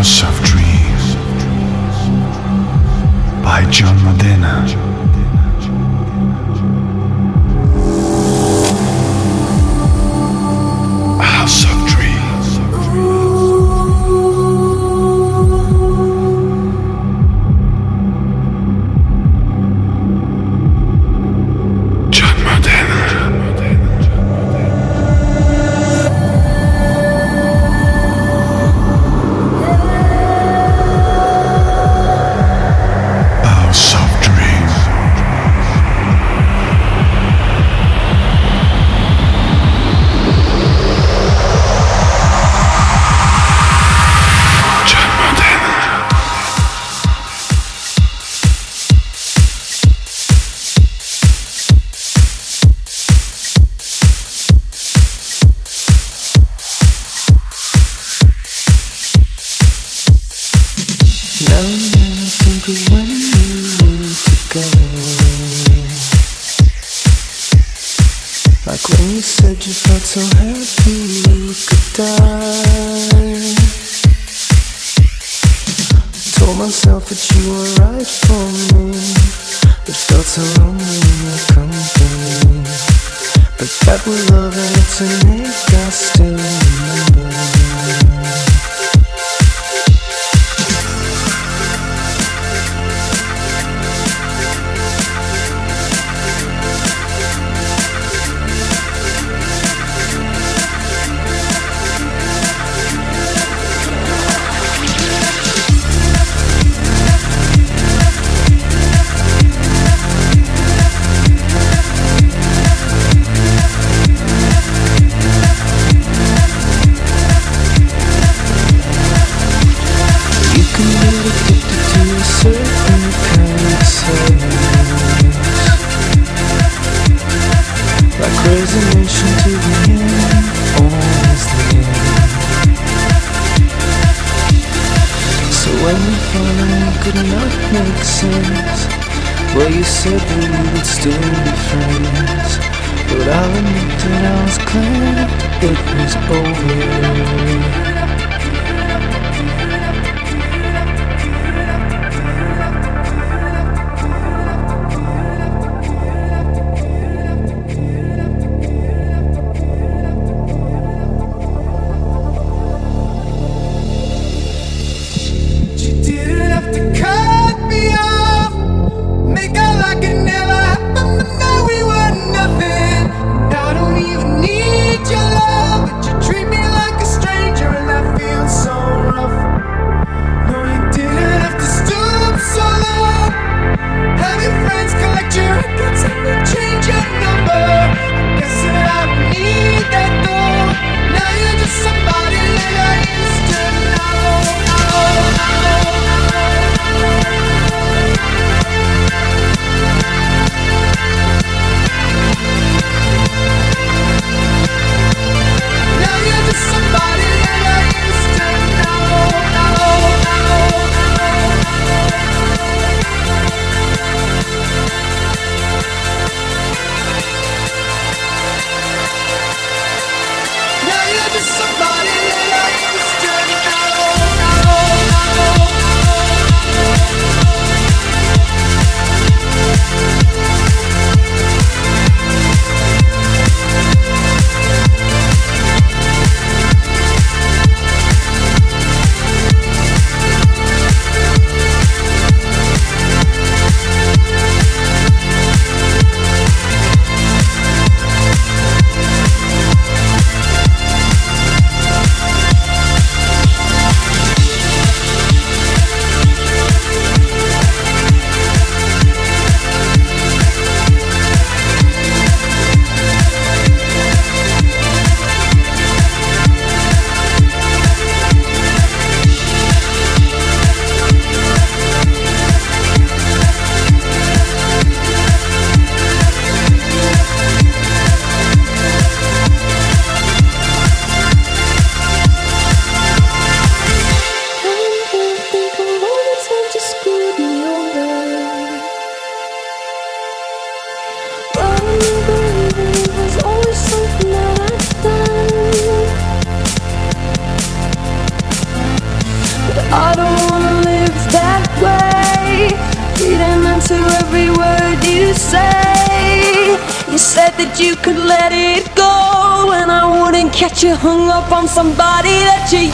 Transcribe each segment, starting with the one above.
House of Dreams hung up on somebody that you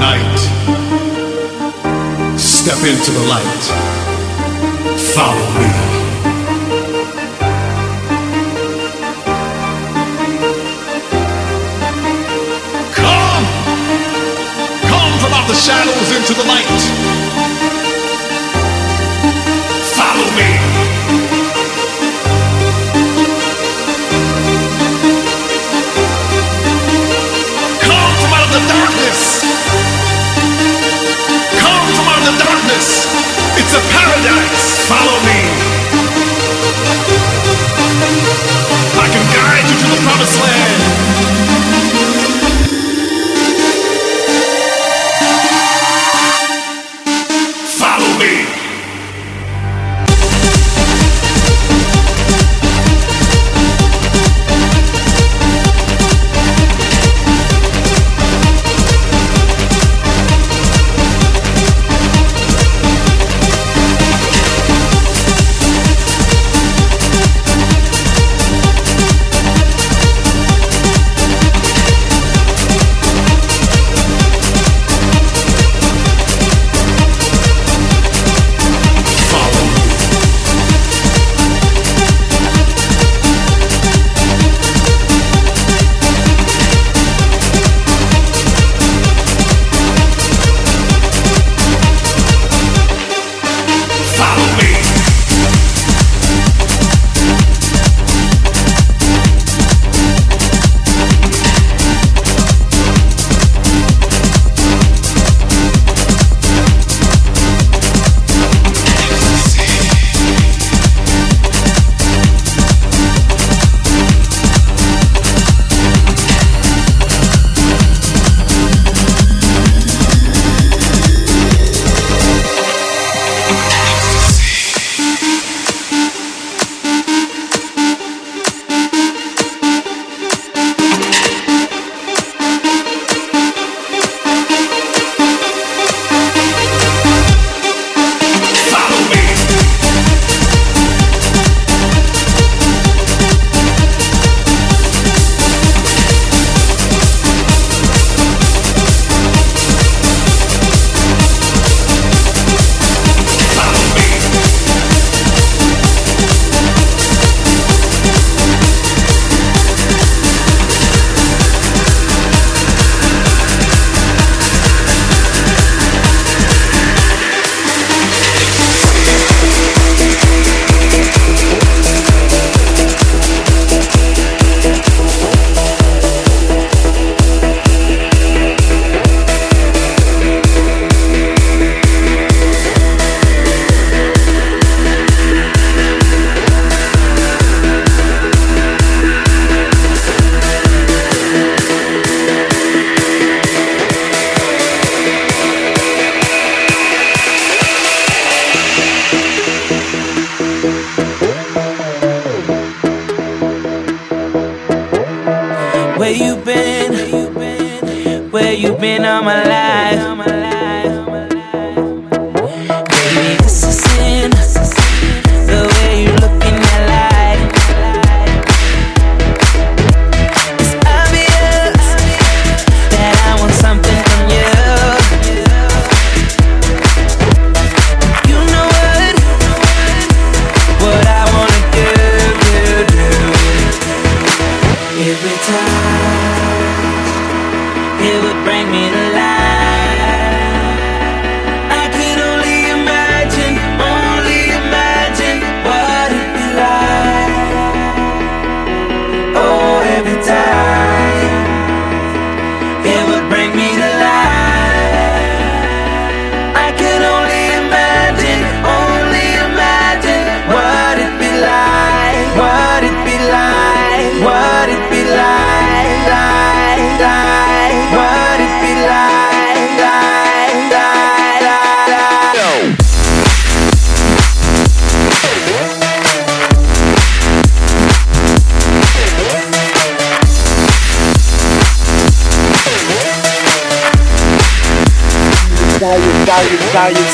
night. Step into the light. Follow me. Come! Come from out the shadows into the light. Follow me. It's a paradise. Follow me. I can guide you to the promised land.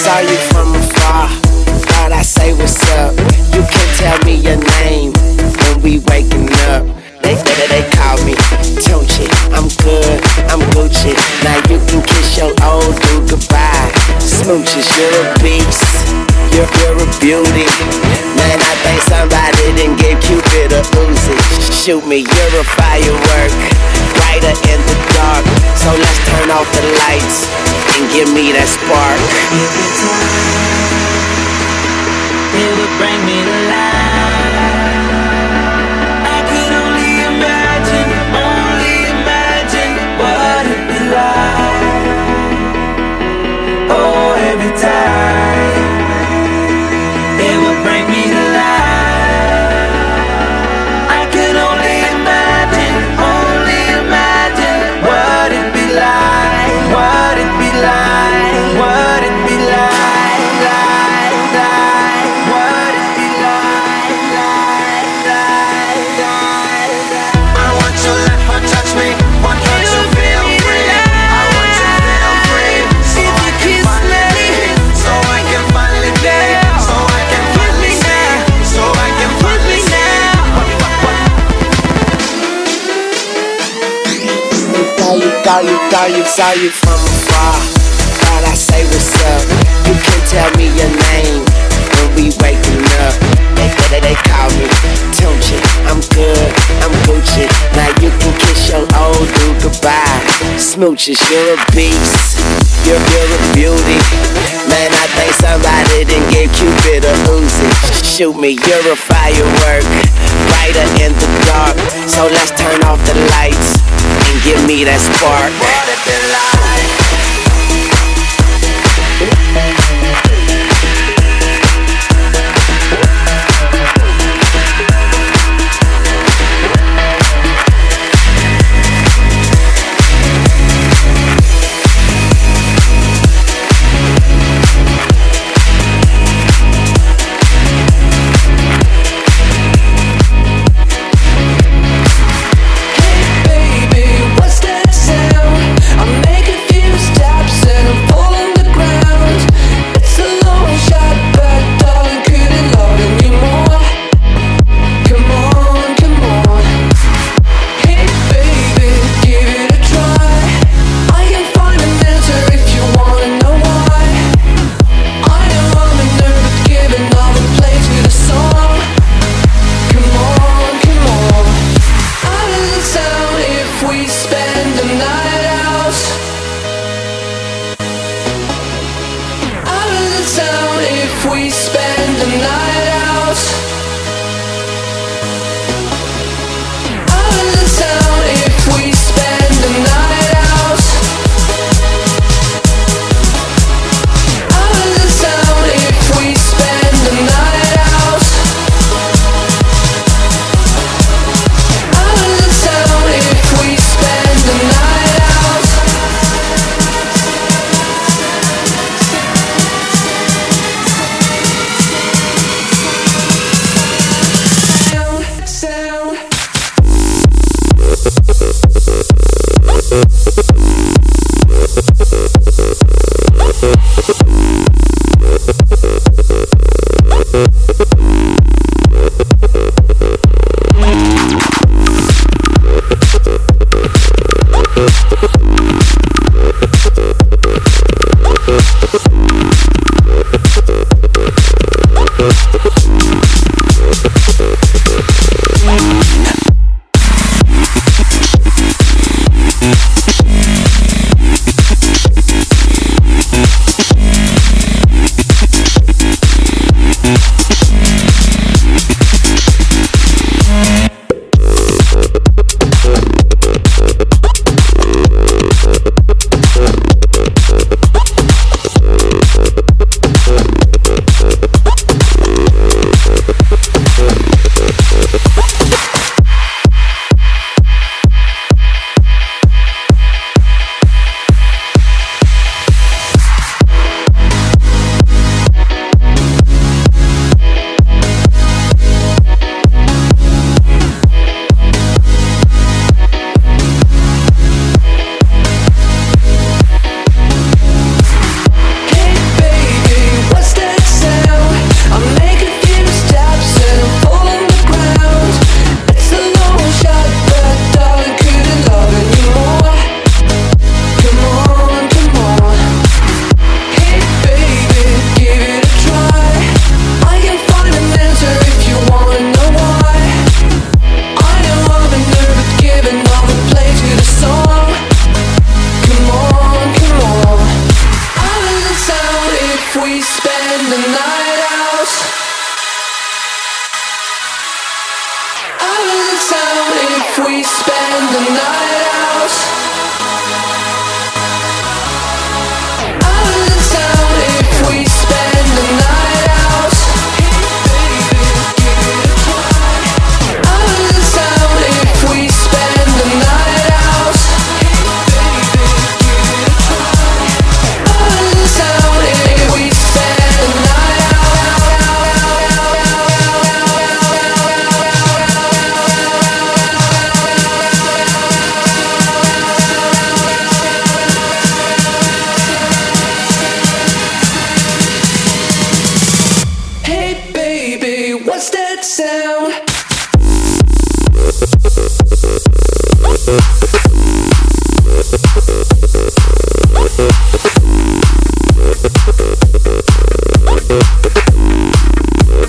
Saw you, from afar. Thought I say what's up. You can tell me your name when we waking up. They they, they call me Tunchi. I'm good, I'm Gucci. Now you can kiss your old dude goodbye. Smooches, you're a beast. You're, you're a beauty. Man, I think somebody didn't give Cupid a Uzi. Shoot me, you're a firework. Brighter in the dark. So let's turn off the lights give me that spark. Saw you, from afar. Thought I say what's up. You can tell me your name when we waking up. They they, they call me Gucci. Now you can kiss your old dude goodbye. Smooches, you're a beast. You're, you're a beauty. Man, I think somebody didn't give Cupid a Uzi. Shoot me, you're a firework. Brighter in the dark. So let's turn off the lights and give me that spark.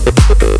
Thank.